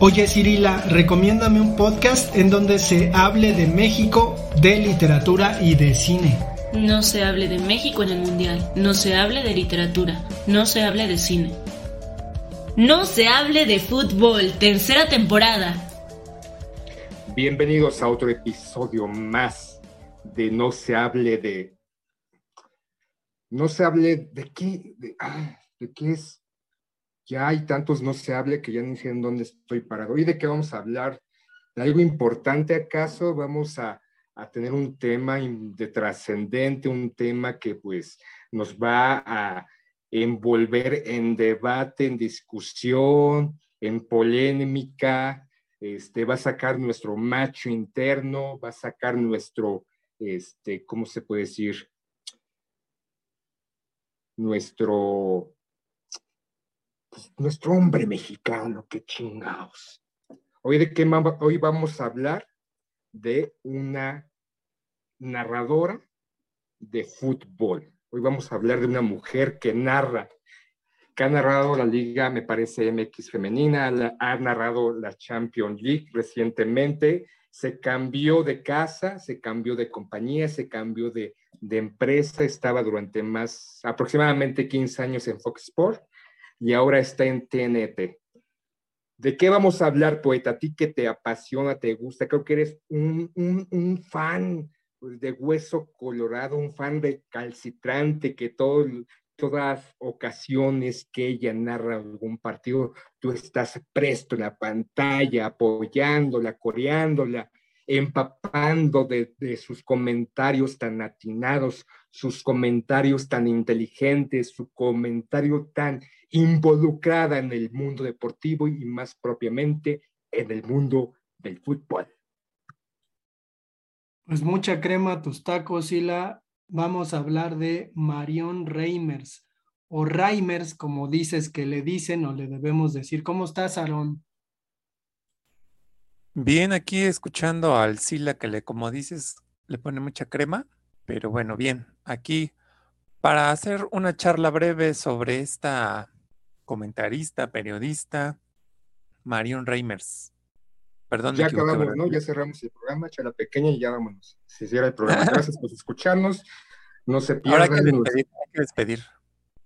Oye Cirila, recomiéndame un podcast en donde se hable de México, de literatura y de cine. No se hable de México en el Mundial. No se hable de literatura. No se hable de cine. No se hable de fútbol. Tercera temporada. Bienvenidos a otro episodio más de No se hable de... No se hable de qué, de, ah, de qué es. Ya hay tantos no se hable que ya no sé en dónde estoy parado. ¿Y de qué vamos a hablar? ¿De algo importante acaso? Vamos a a tener un tema de trascendente, un tema que pues nos va a envolver en debate, en discusión, en polémica, este, va a sacar nuestro macho interno, va a sacar nuestro, este, ¿cómo se puede decir? Nuestro, pues, nuestro hombre mexicano, qué chingados. Hoy de qué hoy vamos a hablar de una narradora de fútbol. Hoy vamos a hablar de una mujer que narra, que ha narrado la liga, me parece, MX femenina, ha narrado la Champions League recientemente, se cambió de casa, se cambió de compañía, se cambió de, de empresa, estaba durante más, aproximadamente 15 años en Fox Sports y ahora está en TNT. ¿De qué vamos a hablar, poeta? A ti que te apasiona, te gusta, creo que eres un, un, fan pues, de hueso colorado, un fan de calcitrante, que todo, todas ocasiones que ella narra algún partido, tú estás presto en la pantalla, apoyándola, coreándola, empapando de, sus comentarios tan atinados, sus comentarios tan inteligentes, su comentario tan involucrada en el mundo deportivo y más propiamente en el mundo del fútbol. Pues mucha crema tus tacos, Sila. Vamos a hablar de Marion Reimers o Reimers, como dices que le dicen o le debemos decir. ¿Cómo estás, Aaron? Bien, aquí escuchando al Sila que le, como dices, le pone mucha crema, pero bueno, bien, aquí para hacer una charla breve sobre esta comentarista, periodista, Marion Reimers. Perdón, ya acabamos, ¿no? Ya cerramos el programa, la pequeña y ya vámonos. Si hiciera el programa. Gracias por escucharnos. No se pierdan. Ahora hay que despedir.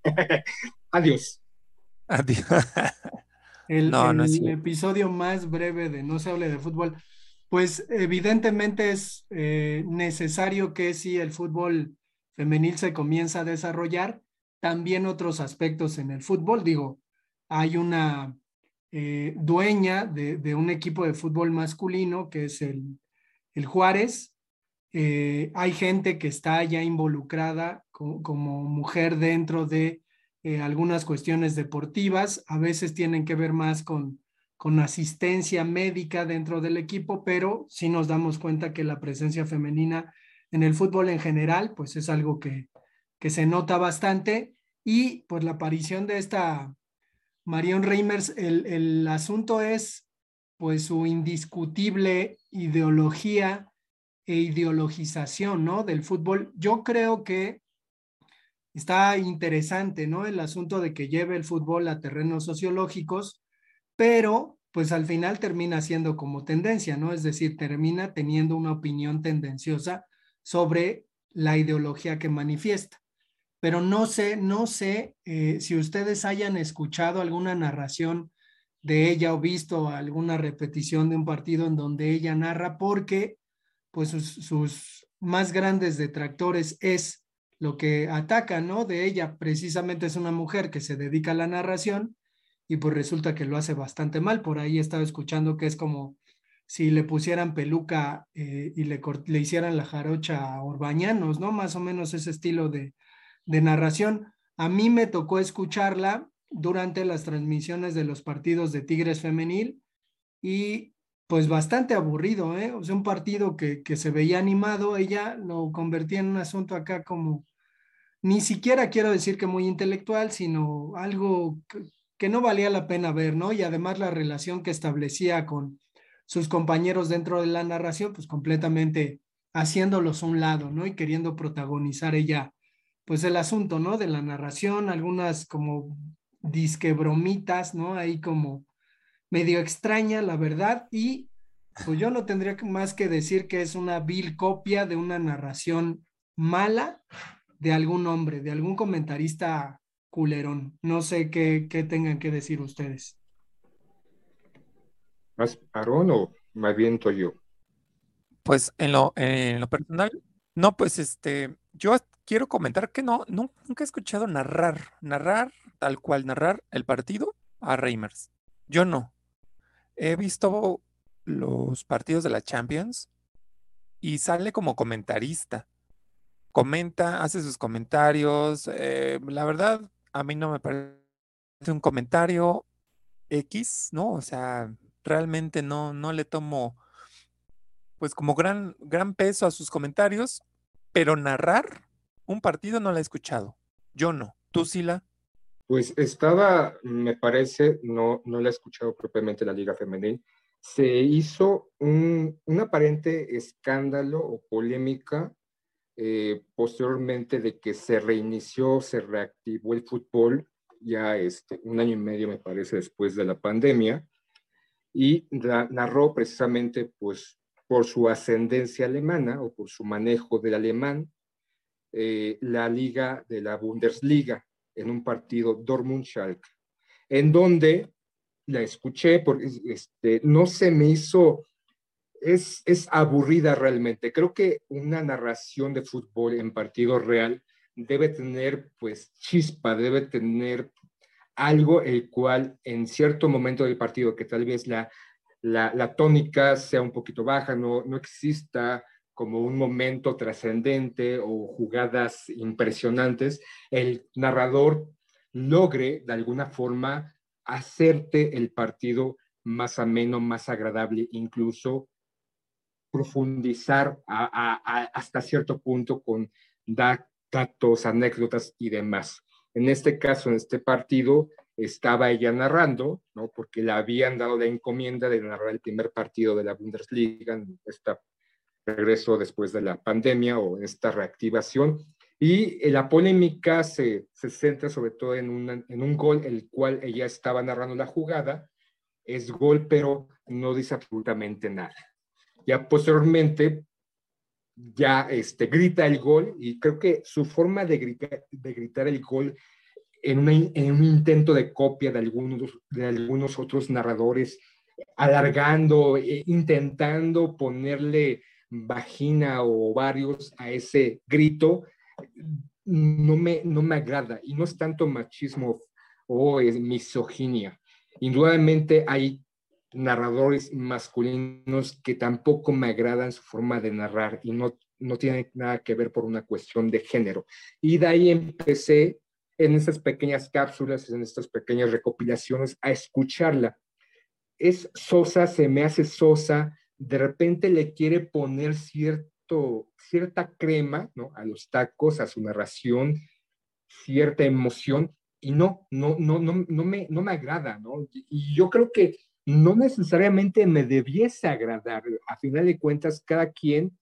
Adiós. Adiós. el, no, no el episodio más breve de No se hable de fútbol. Pues evidentemente es eh, necesario que si el fútbol femenil se comienza a desarrollar, también otros aspectos en el fútbol. Digo, hay una eh, dueña de, un equipo de fútbol masculino que es el, el Juárez. Eh, hay gente que está ya involucrada como mujer dentro de eh, algunas cuestiones deportivas. A veces tienen que ver más con, con asistencia médica dentro del equipo, pero sí nos damos cuenta que la presencia femenina en el fútbol en general, pues es algo que, que se nota bastante y pues la aparición de esta Marion Reimers, el, el asunto es pues su indiscutible ideología e ideologización, ¿no? Del fútbol. Yo creo que está interesante, ¿no? El asunto de que lleve el fútbol a terrenos sociológicos, pero pues al final termina siendo como tendencia, ¿no? Es decir, termina teniendo una opinión tendenciosa sobre la ideología que manifiesta. Pero no sé, no sé eh, si ustedes hayan escuchado alguna narración de ella o visto alguna repetición de un partido en donde ella narra, porque pues sus, más grandes detractores es lo que ataca, ¿no? De ella precisamente es una mujer que se dedica a la narración y pues resulta que lo hace bastante mal. Por ahí estaba escuchando que es como si le pusieran peluca eh, y le, le, hicieran la jarocha a Orbañanos, ¿no? Más o menos ese estilo de, de narración. A mí me tocó escucharla durante las transmisiones de los partidos de Tigres Femenil y pues bastante aburrido, ¿eh? O sea, un partido que, que se veía animado, ella lo convertía en un asunto acá como, ni siquiera quiero decir que muy intelectual, sino algo que, no valía la pena ver, ¿no? Y además la relación que establecía con sus compañeros dentro de la narración, pues completamente haciéndolos a un lado, ¿no? Y queriendo protagonizar ella, pues el asunto, ¿no? De la narración, algunas como disque bromitas, ¿no? Ahí como medio extraña, la verdad, y pues yo no tendría más que decir que es una vil copia de una narración mala de algún hombre, de algún comentarista culerón. No sé qué, qué tengan que decir ustedes. ¿Más Aaron o me aviento yo? Pues en lo, en lo personal, no, pues este, yo quiero comentar que no, nunca he escuchado narrar, narrar tal cual, narrar el partido a Reimers. Yo no. He visto los partidos de la Champions y sale como comentarista. Comenta, hace sus comentarios. Eh, la verdad, a mí no me parece un comentario X, ¿no? O sea, realmente no, no le tomo pues como gran, gran peso a sus comentarios, pero narrar un partido no la he escuchado. Yo no. ¿Tú, Sila? Pues estaba, me parece, no, no la he escuchado propiamente la Liga Femenil, se hizo un, aparente escándalo o polémica eh, posteriormente de que se reinició, se reactivó el fútbol ya este, un año y medio, me parece, después de la pandemia, y narró precisamente pues por su ascendencia alemana o por su manejo del alemán, eh, la liga de la Bundesliga en un partido Dortmund-Schalke, en donde la escuché porque este, no se me hizo, es, es aburrida realmente. Creo que una narración de fútbol en partido real debe tener pues chispa, debe tener algo el cual en cierto momento del partido que tal vez la, la, la tónica sea un poquito baja, no, no exista como un momento trascendente o jugadas impresionantes, el narrador logre de alguna forma hacerte el partido más ameno, más agradable, incluso profundizar hasta cierto punto con datos, anécdotas y demás. En este caso, en este partido, estaba ella narrando, ¿no? porque le habían dado la encomienda de narrar el primer partido de la Bundesliga en esta regreso después de la pandemia o esta reactivación. Y eh, la polémica se, se centra sobre todo en, en un gol, el cual ella estaba narrando la jugada. Es gol, pero no dice absolutamente nada. Ya posteriormente, ya este, grita el gol y creo que su forma de gritar, de gritar el gol en, en, un intento de copia de algunos, de algunos otros narradores, alargando, e intentando ponerle vagina o ovarios a ese grito, no me, no me agrada. Y no es tanto machismo o es misoginia. Indudablemente hay narradores masculinos que tampoco me agradan su forma de narrar y no, no tiene nada que ver por una cuestión de género. Y de ahí empecé en estas pequeñas cápsulas, en estas pequeñas recopilaciones, a escucharla. Es sosa, se me hace sosa, de repente le quiere poner cierto, cierta crema ¿no? a los tacos, a su narración, cierta emoción, y no, no, no, no, no, me, no me agrada, ¿no? Y yo creo que no necesariamente me debiese agradar. A final de cuentas, cada quien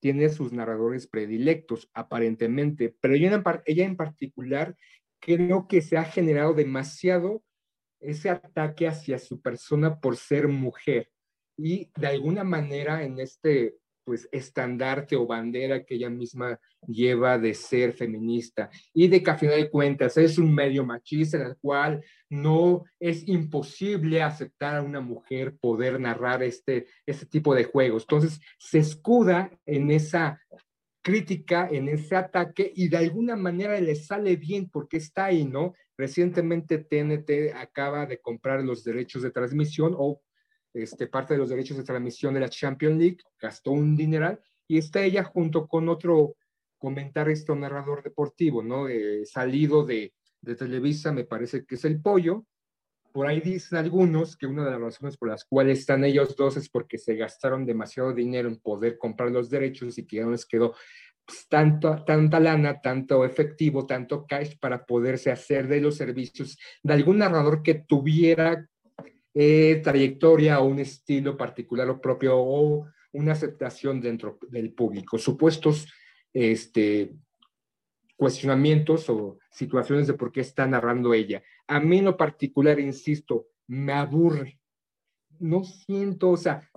tiene sus narradores predilectos, aparentemente, pero ella ella en particular creo que se ha generado demasiado ese ataque hacia su persona por ser mujer y de alguna manera en este pues estandarte o bandera que ella misma lleva de ser feminista y de que a final de cuentas es un medio machista en el cual no es imposible aceptar a una mujer poder narrar este, este tipo de juegos. Entonces se escuda en esa crítica, en ese ataque y de alguna manera le sale bien porque está ahí, ¿no? Recientemente TNT acaba de comprar los derechos de transmisión o este, parte de los derechos de transmisión de la Champions League, gastó un dineral, y está ella junto con otro comentarista o narrador deportivo, ¿no? Eh, salido de, de Televisa me parece que es el pollo. Por ahí dicen algunos que una de las razones por las cuales están ellos dos es porque se gastaron demasiado dinero en poder comprar los derechos y que ya no les quedó pues, tanto, tanta lana, tanto efectivo, tanto cash para poderse hacer de los servicios de algún narrador que tuviera eh, trayectoria o un estilo particular o propio o una aceptación dentro del público. Supuestos este, cuestionamientos o situaciones de por qué está narrando ella. A mí en lo particular, insisto, me aburre. No siento, o sea,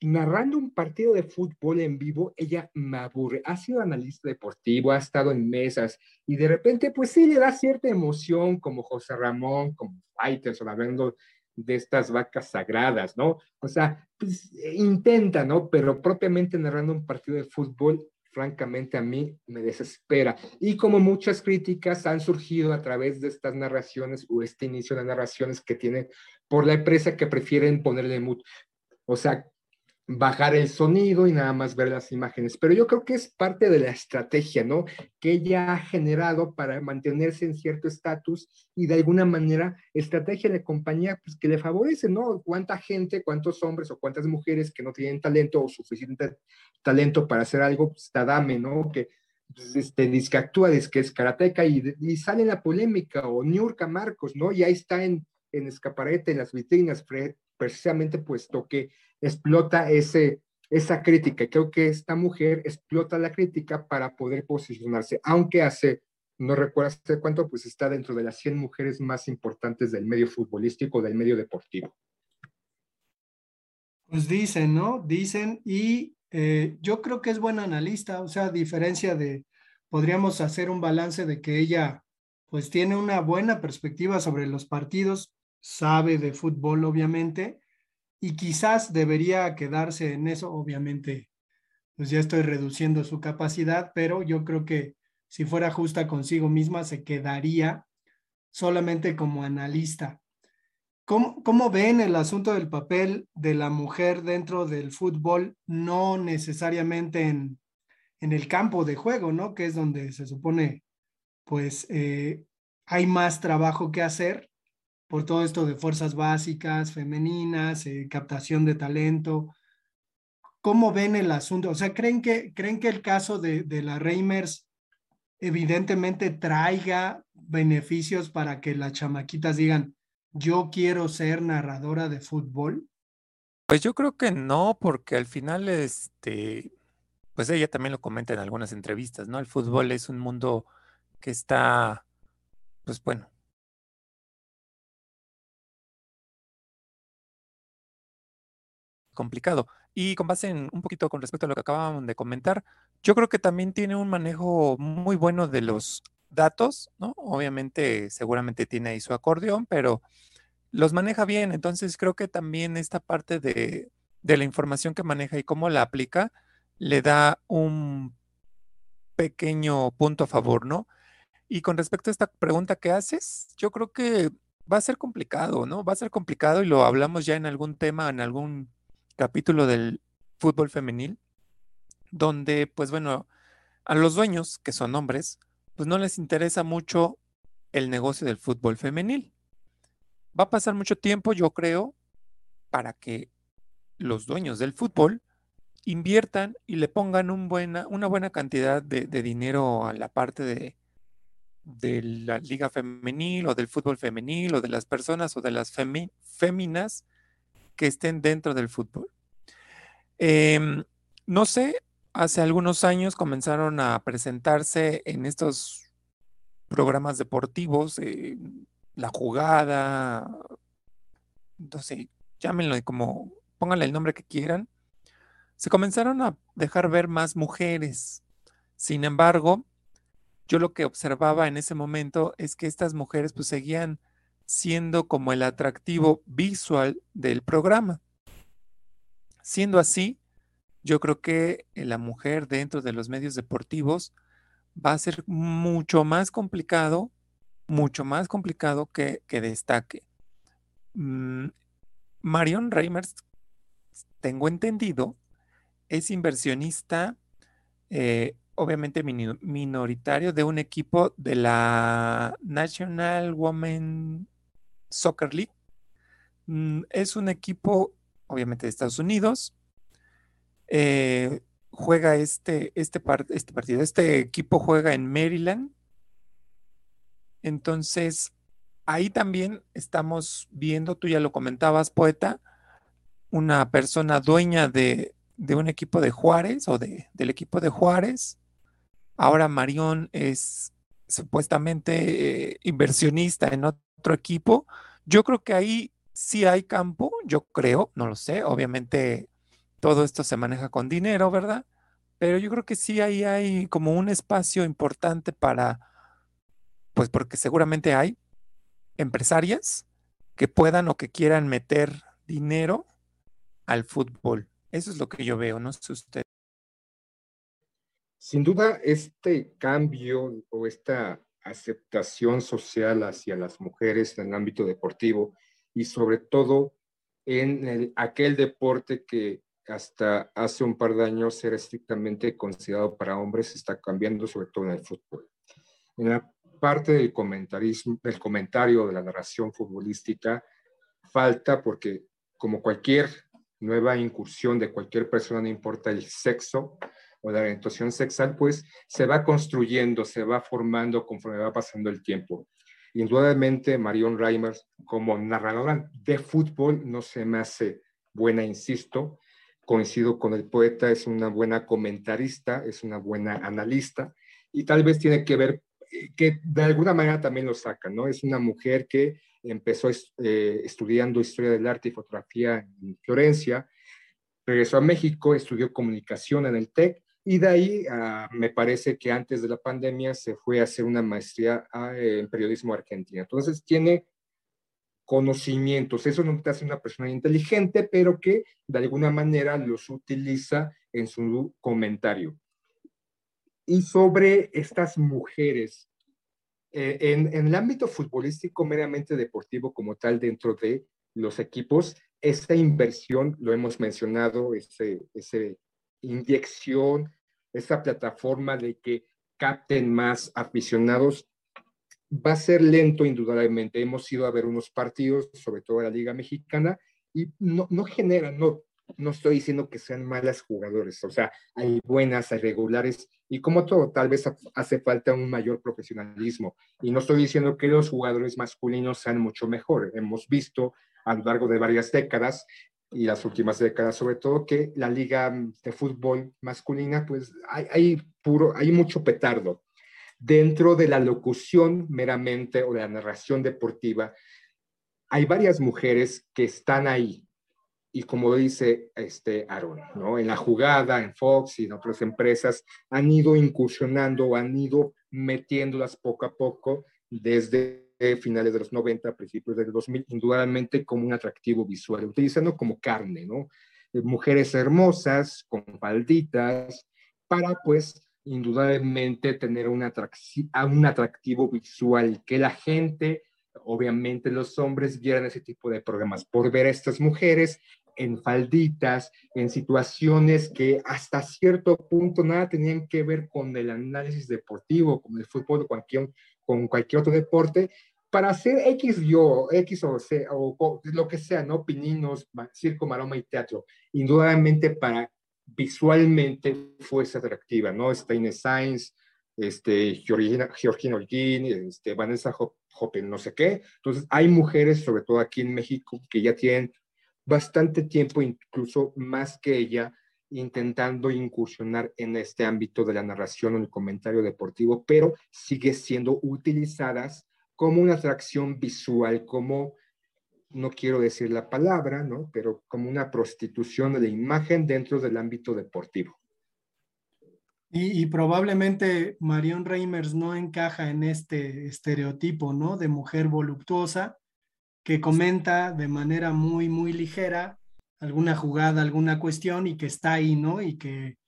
narrando un partido de fútbol en vivo, ella me aburre. Ha sido analista deportivo, ha estado en mesas y de repente, pues sí, le da cierta emoción como José Ramón, como Fighters, o hablando de estas vacas sagradas, ¿no? O sea, pues intenta, ¿no? Pero propiamente narrando un partido de fútbol, francamente a mí me desespera. Y como muchas críticas han surgido a través de estas narraciones o este inicio de narraciones que tiene por la empresa que prefieren ponerle mute. O sea, bajar el sonido y nada más ver las imágenes. Pero yo creo que es parte de la estrategia, ¿no? Que ella ha generado para mantenerse en cierto estatus y de alguna manera estrategia de compañía pues, que le favorece, ¿no? Cuánta gente, cuántos hombres o cuántas mujeres que no tienen talento o suficiente talento para hacer algo, pues dame, ¿no? Que pues, este, dice que actúa, que es karateca y, sale la polémica o Niurka Marcos, ¿no? Y ahí está en, en escaparete, en las vitrinas, precisamente puesto que explota ese, esa crítica. Creo que esta mujer explota la crítica para poder posicionarse, aunque hace, no recuerdo hace cuánto, pues está dentro de las 100 mujeres más importantes del medio futbolístico, del medio deportivo. Pues dicen, ¿no? Dicen y eh, yo creo que es buena analista, o sea, a diferencia de, podríamos hacer un balance de que ella pues tiene una buena perspectiva sobre los partidos, sabe de fútbol obviamente, y quizás debería quedarse en eso, obviamente, pues ya estoy reduciendo su capacidad, pero yo creo que si fuera justa consigo misma, se quedaría solamente como analista. ¿Cómo, ¿Cómo, ven el asunto del papel de la mujer dentro del fútbol, no necesariamente en, en el campo de juego, ¿no? Que es donde se supone, pues, eh, hay más trabajo que hacer, por todo esto de fuerzas básicas, femeninas, eh, captación de talento. ¿Cómo ven el asunto? O sea, ¿creen que, creen que el caso de, de la Reimers evidentemente traiga beneficios para que las chamaquitas digan, yo quiero ser narradora de fútbol? Pues yo creo que no, porque al final, este, pues ella también lo comenta en algunas entrevistas, ¿no? El fútbol es un mundo que está, pues bueno, complicado. Y con base en un poquito con respecto a lo que acababan de comentar, yo creo que también tiene un manejo muy bueno de los datos, ¿no? Obviamente, seguramente tiene ahí su acordeón, pero los maneja bien. Entonces, creo que también esta parte de, de la información que maneja y cómo la aplica, le da un pequeño punto a favor, ¿no? Y con respecto a esta pregunta que haces, yo creo que va a ser complicado, ¿no? Va a ser complicado y lo hablamos ya en algún tema, en algún capítulo del fútbol femenil, donde, pues bueno, a los dueños, que son hombres, pues no les interesa mucho el negocio del fútbol femenil. Va a pasar mucho tiempo, yo creo, para que los dueños del fútbol inviertan y le pongan una buena cantidad de, dinero a la parte de, de la liga femenil o del fútbol femenil o de las personas o de las féminas que estén dentro del fútbol. Em, no sé, hace algunos años comenzaron a presentarse en estos programas deportivos, eh, la jugada, no sé, llámenlo como, pónganle el nombre que quieran, se comenzaron a dejar ver más mujeres. Sin embargo, yo lo que observaba en ese momento es que estas mujeres pues seguían siendo como el atractivo visual del programa. Siendo así, yo creo que la mujer dentro de los medios deportivos va a ser mucho más complicado, mucho más complicado que, destaque. Mm, Marion Reimers, tengo entendido, es inversionista eh, obviamente minoritario de un equipo de la National Women Soccer League. Mm, es un equipo, obviamente, de Estados Unidos. Eh, juega este, este, este partido. Este equipo juega en Maryland. Entonces, ahí también estamos viendo, tú ya lo comentabas, poeta, una persona dueña de, un equipo de Juárez o de, del equipo de Juárez. Ahora Marión es supuestamente eh, inversionista en otro equipo. Yo creo que ahí sí hay campo, yo creo, no lo sé, obviamente todo esto se maneja con dinero, ¿verdad? Pero yo creo que sí ahí hay como un espacio importante para, pues porque seguramente hay empresarias que puedan o que quieran meter dinero al fútbol. Eso es lo que yo veo, no sé usted. Sin duda, este cambio o esta aceptación social hacia las mujeres en el ámbito deportivo y sobre todo en aquel deporte que hasta hace un par de años era estrictamente considerado para hombres, está cambiando sobre todo en el fútbol. En la parte del comentarismo, del comentario de la narración futbolística, falta porque como cualquier nueva incursión de cualquier persona, no importa el sexo o la orientación sexual, pues se va construyendo, se va formando conforme va pasando el tiempo. Indudablemente, Marion Reimers, como narradora de fútbol, no se me hace buena, insisto. Coincido con el poeta, es una buena comentarista, es una buena analista y tal vez tiene que ver eh, que de alguna manera también lo saca, ¿no? Es una mujer que empezó eh, estudiando historia del arte y fotografía en Florencia, regresó a México, estudió comunicación en el TEC y de ahí ah, me parece que antes de la pandemia se fue a hacer una maestría ah, en periodismo argentino. Entonces tiene conocimientos, eso no te hace una persona inteligente, pero que de alguna manera los utiliza en su comentario. Y sobre estas mujeres eh, en, el ámbito futbolístico meramente deportivo como tal dentro de los equipos, esta inversión, lo hemos mencionado, esa inyección, esa plataforma de que capten más aficionados, va a ser lento indudablemente. Hemos ido a ver unos partidos, sobre todo la Liga Mexicana, y no, no generan, no, no estoy diciendo que sean malas jugadores, o sea, hay buenas, hay regulares, y como todo, tal vez hace falta un mayor profesionalismo. Y no estoy diciendo que los jugadores masculinos sean mucho mejor. Hemos visto a lo largo de varias décadas, y las últimas décadas sobre todo, que la liga de fútbol masculina, pues hay, hay puro, hay mucho petardo. Dentro de la locución meramente o de la narración deportiva, hay varias mujeres que están ahí, y como dice este Aaron, ¿no? En la jugada, en Fox y en otras empresas, han ido incursionando, han ido metiéndolas poco a poco desde finales de los 90, principios del 2000, indudablemente como un atractivo visual, utilizando como carne, ¿no? Eh, mujeres hermosas, con falditas, para pues indudablemente tener un, un atractivo visual, que la gente obviamente los hombres vieran ese tipo de programas por ver a estas mujeres en falditas, en situaciones que hasta cierto punto nada tenían que ver con el análisis deportivo, con el fútbol cualquier, con cualquier otro deporte, para hacer X yo, X o, C, o, lo que sea, ¿no? Pininos, circo, maroma y teatro. Indudablemente para visualmente fuese atractiva, ¿no? Steiner Sainz, este, Georgina, Georgina Holguín, este, Vanessa Hoppen, no sé qué. Entonces, hay mujeres, sobre todo aquí en México, que ya tienen bastante tiempo, incluso más que ella, intentando incursionar en este ámbito de la narración o el comentario deportivo, pero sigue siendo utilizadas como una atracción visual, como, no quiero decir la palabra, ¿no? Pero como una prostitución de la imagen dentro del ámbito deportivo. Y, probablemente Marion Reimers no encaja en este estereotipo, ¿no? De mujer voluptuosa que comenta de manera muy, muy ligera alguna jugada, alguna cuestión y que está ahí, ¿no? Y que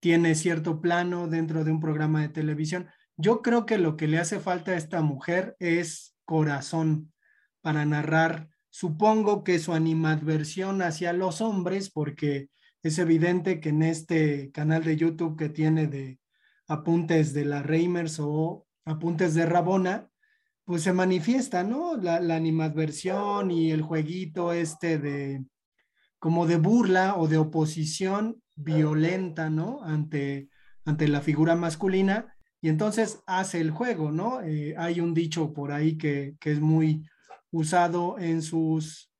tiene cierto plano dentro de un programa de televisión. Yo creo que lo que le hace falta a esta mujer es corazón para narrar. Supongo que su animadversión hacia los hombres, porque es evidente que en este canal de YouTube que tiene de apuntes de la Reimers o apuntes de Rabona, pues se manifiesta, ¿no? La, animadversión y el jueguito este de como de burla o de oposición violenta, ¿no? Ante, ante la figura masculina y entonces hace el juego, ¿no? Eh, hay un dicho por ahí que, que, es muy usado en sus,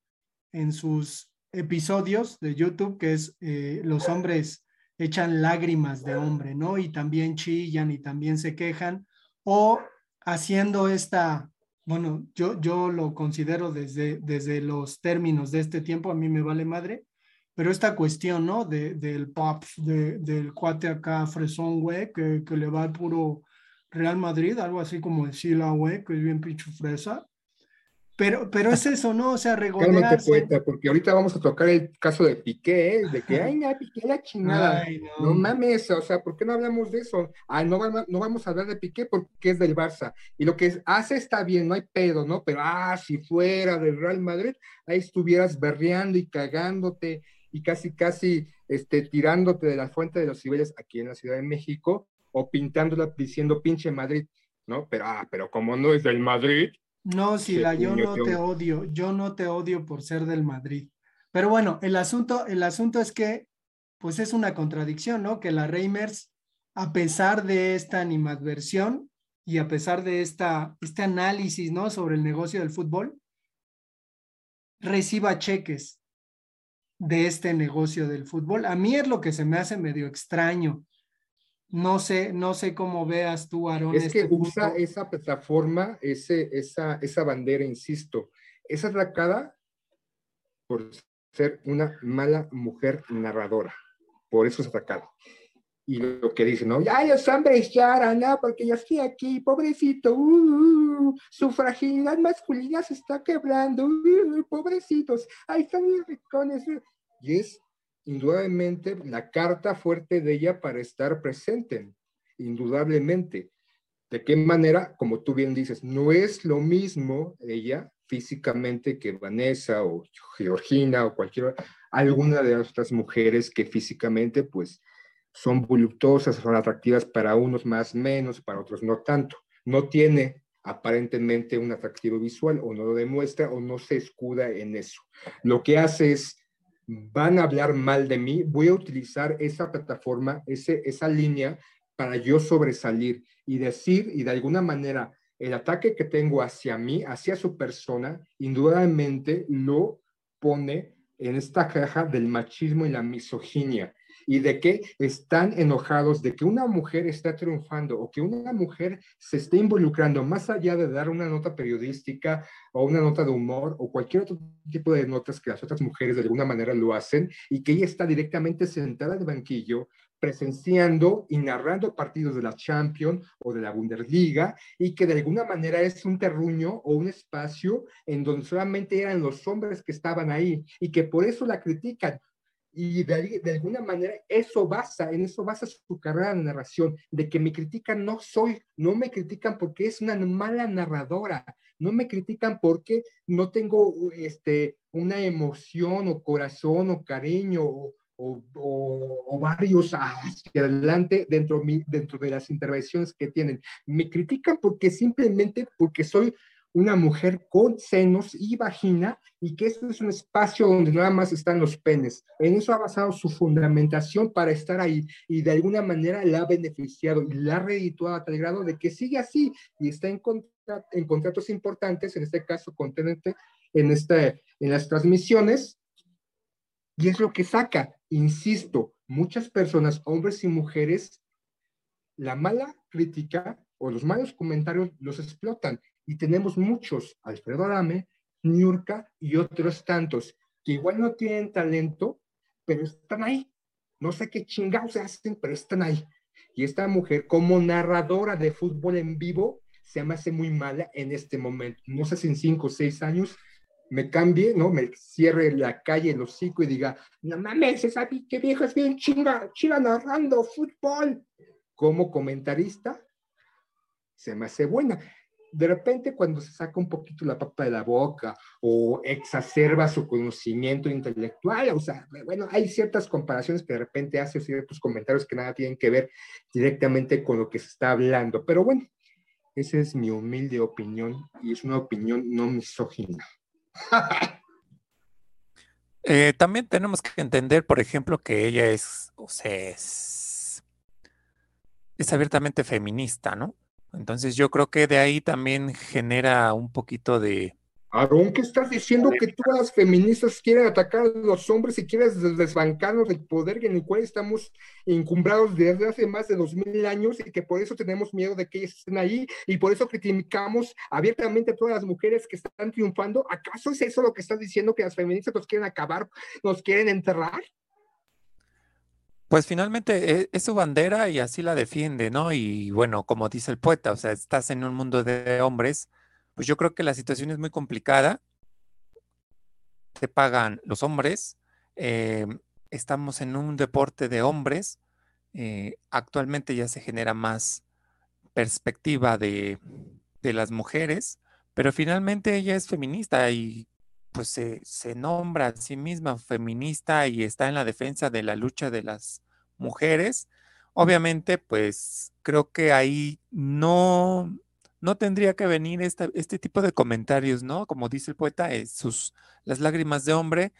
en sus episodios de YouTube, que es eh, los hombres echan lágrimas de hombre, ¿no? Y también chillan y también se quejan, o haciendo esta, bueno, yo, yo lo considero desde, desde los términos de este tiempo, a mí me vale madre, pero esta cuestión, ¿no? De, del pop, de, del cuate acá fresón, güey, que, que, le va al puro Real Madrid, algo así como el Sila, güey, que es bien pincho fresa, pero, pero es eso, ¿no? O sea, regodearse. poeta, porque ahorita vamos a tocar el caso de Piqué, ¿eh? de que, ay, no, Piqué la chingada. no. mames, o sea, ¿por qué no hablamos de eso? Ah, no, no vamos a hablar de Piqué porque es del Barça. Y lo que hace está bien, no hay pedo, ¿no? Pero, ah, si fuera del Real Madrid, ahí estuvieras berreando y cagándote y casi, casi este, tirándote de la fuente de los cibeles aquí en la Ciudad de México o pintándola diciendo pinche Madrid, ¿no? Pero, ah, pero como no es del Madrid, no, Sila, yo no te odio, yo no te odio por ser del Madrid. Pero bueno, el asunto, el asunto es que, pues es una contradicción, ¿no? Que la Reimers, a pesar de esta animadversión y a pesar de esta, este análisis, ¿no? Sobre el negocio del fútbol, reciba cheques de este negocio del fútbol. A mí es lo que se me hace medio extraño, no sé, no sé cómo veas tú, Aaron. Es que este usa esa plataforma, ese, esa, esa bandera, insisto, es atacada por ser una mala mujer narradora. Por eso es atacada. Y lo que dice, ¿no? Ya los hombres lloran, ¿no? Porque yo estoy aquí, pobrecito, uh, su fragilidad masculina se está quebrando, uh, pobrecitos, ahí están mis ricones. Y es indudablemente la carta fuerte de ella para estar presente, indudablemente. ¿De qué manera? Como tú bien dices, no es lo mismo ella físicamente que Vanessa o Georgina o cualquier alguna de las otras mujeres que físicamente pues son voluptuosas, son atractivas para unos más menos, para otros no tanto. No tiene aparentemente un atractivo visual o no lo demuestra o no se escuda en eso. Lo que hace es van a hablar mal de mí, voy a utilizar esa plataforma, ese, esa línea para yo sobresalir y decir y de alguna manera el ataque que tengo hacia mí, hacia su persona, indudablemente lo pone en esta caja del machismo y la misoginia y de que están enojados de que una mujer está triunfando o que una mujer se esté involucrando más allá de dar una nota periodística o una nota de humor o cualquier otro tipo de notas que las otras mujeres de alguna manera lo hacen y que ella está directamente sentada en el banquillo presenciando y narrando partidos de la Champions o de la Bundesliga y que de alguna manera es un terruño o un espacio en donde solamente eran los hombres que estaban ahí y que por eso la critican y de, de, alguna manera eso basa, en eso basa su carrera de narración, de que me critican no soy, no me critican porque es una mala narradora, no me critican porque no tengo este, una emoción o corazón o cariño o, o, o, varios hacia adelante dentro, dentro de las intervenciones que tienen. Me critican porque simplemente porque soy una mujer con senos y vagina y que esto es un espacio donde nada más están los penes. En eso ha basado su fundamentación para estar ahí y de alguna manera la ha beneficiado y la ha redituado a tal grado de que sigue así y está en, contratos importantes, en este caso con en, este, en las transmisiones y es lo que saca, insisto, muchas personas, hombres y mujeres, la mala crítica o los malos comentarios los explotan y tenemos muchos, Alfredo Adame, Niurka y otros tantos, que igual no tienen talento, pero están ahí. No sé qué chingados hacen, pero están ahí. Y esta mujer, como narradora de fútbol en vivo, se me hace muy mala en este momento. No sé si en cinco o seis años me cambie, ¿no? Me cierre la calle, el hocico y diga, no mames, esa que vieja es bien chinga, chinga narrando fútbol. Como comentarista, se me hace buena. De repente cuando se saca un poquito la papa de la boca o exacerba su conocimiento intelectual, o sea, bueno, hay ciertas comparaciones que de repente hace ciertos comentarios que nada tienen que ver directamente con lo que se está hablando, pero bueno, esa es mi humilde opinión y es una opinión no misógina. Eh, también tenemos que entender, por ejemplo, que ella es, o sea, es, es abiertamente feminista, ¿no? Entonces yo creo que de ahí también genera un poquito de... Aarón, ¿qué estás diciendo que todas las feministas quieren atacar a los hombres y quieren desbancarnos del poder en el cual estamos encumbrados desde hace más de dos mil años y que por eso tenemos miedo de que ellas estén ahí y por eso criticamos abiertamente a todas las mujeres que están triunfando? ¿Acaso es eso lo que estás diciendo que las feministas nos quieren acabar, nos quieren enterrar? Pues finalmente e, es, su bandera y así la defiende, ¿no? Y bueno, como dice el poeta, o sea, estás en un mundo de hombres, pues yo creo que la situación es muy complicada. Te pagan los hombres, eh, estamos en un deporte de hombres, eh, actualmente ya se genera más perspectiva de, de, las mujeres, pero finalmente ella es feminista y pues se, nombra a sí misma feminista y está en la defensa de la lucha de las mujeres. Obviamente, pues creo que ahí no, no tendría que venir este tipo de comentarios, ¿no? Como dice el poeta, es sus, las lágrimas de hombre.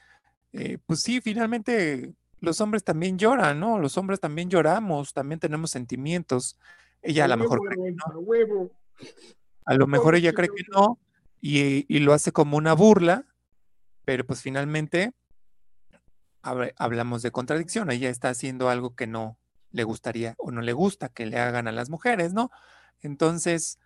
Eh, pues sí, finalmente los hombres también lloran, ¿no? Los hombres también lloramos, también tenemos sentimientos. Ella a lo mejor cree que no. A lo mejor ella cree que no y, y lo hace como una burla, pero pues finalmente hablamos de contradicción. Ella está haciendo algo que no le gustaría o no le gusta que le hagan a las mujeres, ¿no? Entonces,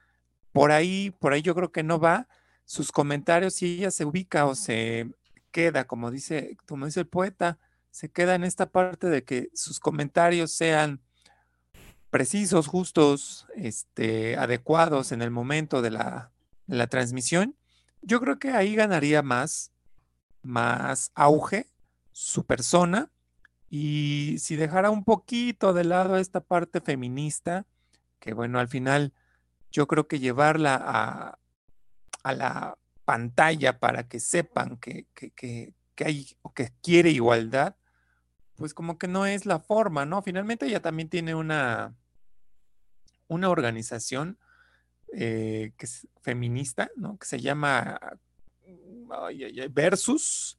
por ahí, por ahí yo creo que no va. Sus comentarios, si ella se ubica o se queda, como dice, como dice el poeta, se queda en esta parte de que sus comentarios sean precisos, justos, este, adecuados en el momento de la, de la transmisión, yo creo que ahí ganaría más más auge su persona y si dejara un poquito de lado esta parte feminista, que bueno, al final yo creo que llevarla a, a la pantalla para que sepan que, que, hay o que quiere igualdad, pues como que no es la forma, ¿no? Finalmente ella también tiene una, una organización eh, que es feminista, ¿no? Que se llama versus.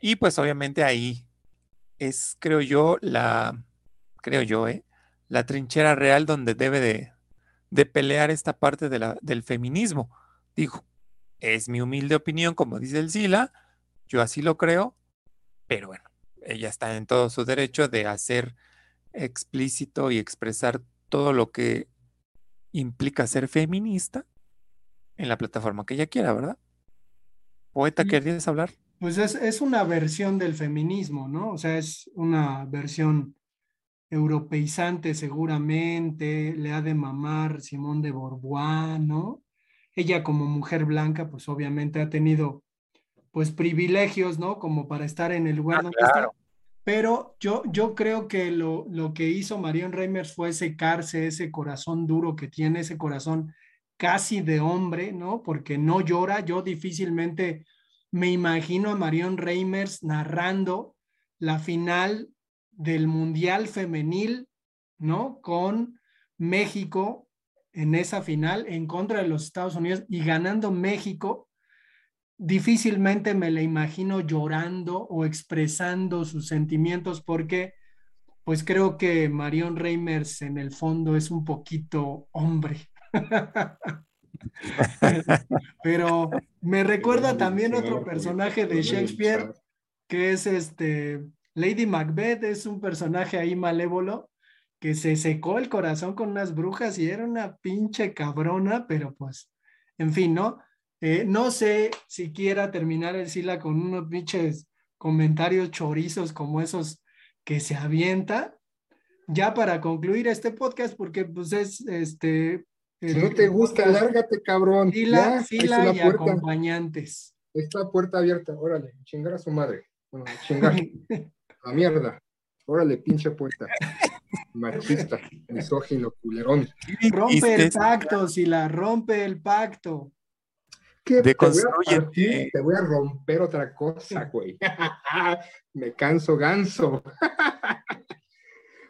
Y pues obviamente ahí es, creo yo, la, creo yo, ¿eh? la trinchera real donde debe de, pelear esta parte de la, del feminismo. Digo, es mi humilde opinión, como dice el Sila, yo así lo creo, pero bueno, ella está en todo su derecho de hacer explícito y expresar todo lo que implica ser feminista en la plataforma que ella quiera, ¿verdad? Poeta, ¿querías hablar? Pues es, una versión del feminismo, ¿no? O sea, es una versión europeizante seguramente, le ha de mamar Simón de Borbois, ¿no? Ella como mujer blanca, pues obviamente ha tenido pues privilegios, ¿no? Como para estar en el lugar ah, donde está. Pero yo, yo creo que lo, lo que hizo Marion Reimers fue secarse ese corazón duro que tiene, ese corazón casi de hombre, ¿no? Porque no llora. Yo difícilmente me imagino a Marion Reimers narrando la final del Mundial Femenil, ¿no? Con México en esa final en contra de los Estados Unidos y ganando México. Difícilmente me la imagino llorando o expresando sus sentimientos porque pues creo que Marion Reimers en el fondo es un poquito hombre. Pero me recuerda también otro personaje de Shakespeare, que es este, Lady Macbeth, es un personaje ahí malévolo, que se secó el corazón con unas brujas y era una pinche cabrona, pero pues, en fin, ¿no? Eh, no sé si quiera terminar el Sila con unos pinches comentarios chorizos como esos que se avienta. Ya para concluir este podcast, porque pues es este si no te gusta, lárgate, cabrón. Fila, fila y acompañantes. Está puerta abierta, órale, chingar a su madre. Bueno, chingar. a mierda. Órale, pinche puerta. Machista, misógino, culerón. Rompe el pacto, si la rompe el pacto. ¿Qué? Te, voy a te voy a romper otra cosa, güey. Me canso ganso.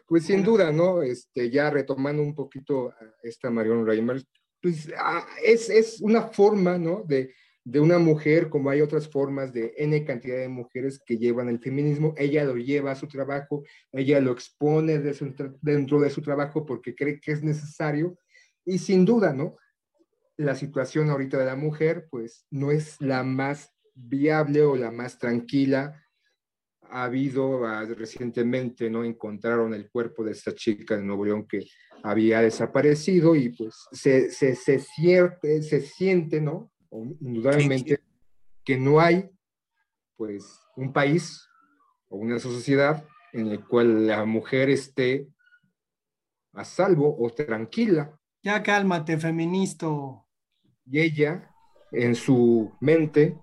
pues sin duda, ¿no? Este, ya retomando un poquito a esta Marion Reimers, pues ah, es, es una forma, ¿no? De, de una mujer, como hay otras formas de N cantidad de mujeres que llevan el feminismo, ella lo lleva a su trabajo, ella lo expone dentro de su trabajo porque cree que es necesario y sin duda, ¿no? La situación ahorita de la mujer, pues no es la más viable o la más tranquila. Ha habido ah, recientemente, ¿no? Encontraron el cuerpo de esta chica de Nuevo León que había desaparecido y pues se, se, se, se siente, ¿no? indudablemente que no hay pues un país o una sociedad en el cual la mujer esté a salvo o tranquila. Ya cálmate, feminista. Y ella, en su mente,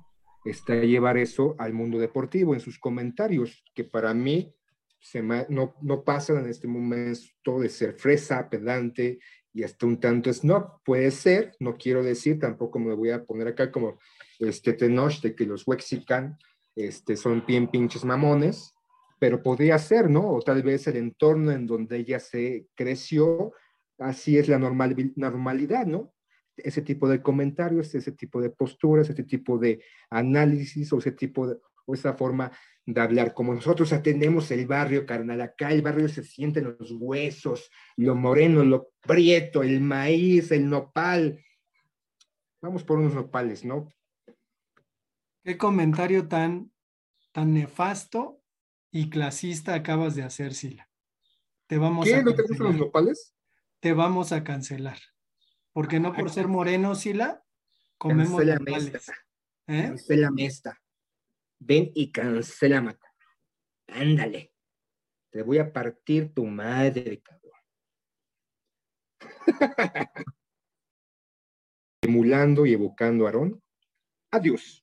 está llevar eso al mundo deportivo, en sus comentarios, que para mí se no, no pasan en este momento de ser fresa, pedante y hasta un tanto es no, puede ser, no quiero decir, tampoco me voy a poner acá como este Tenoch de que los Wexican este, son bien pinches mamones, pero podría ser, ¿no? O tal vez el entorno en donde ella se creció, así es la normal, normalidad, ¿no? Ese tipo de comentarios, ese tipo de posturas, ese tipo de análisis o ese tipo de, o esa forma de hablar. Como nosotros atendemos el barrio, carnal, acá el barrio se siente en los huesos, lo moreno, lo prieto, el maíz, el nopal. Vamos por unos nopales, ¿no? Qué comentario tan, tan nefasto y clasista acabas de hacer, Sila. Te vamos ¿Qué? ¿No te gustan los nopales? Te vamos a cancelar. Porque no por ser moreno, Sila, comemos nopales. ¿Eh? la mesta ven y cancela mata. Ándale. Te voy a partir tu madre, cabrón. Emulando y evocando a Aarón. Adiós.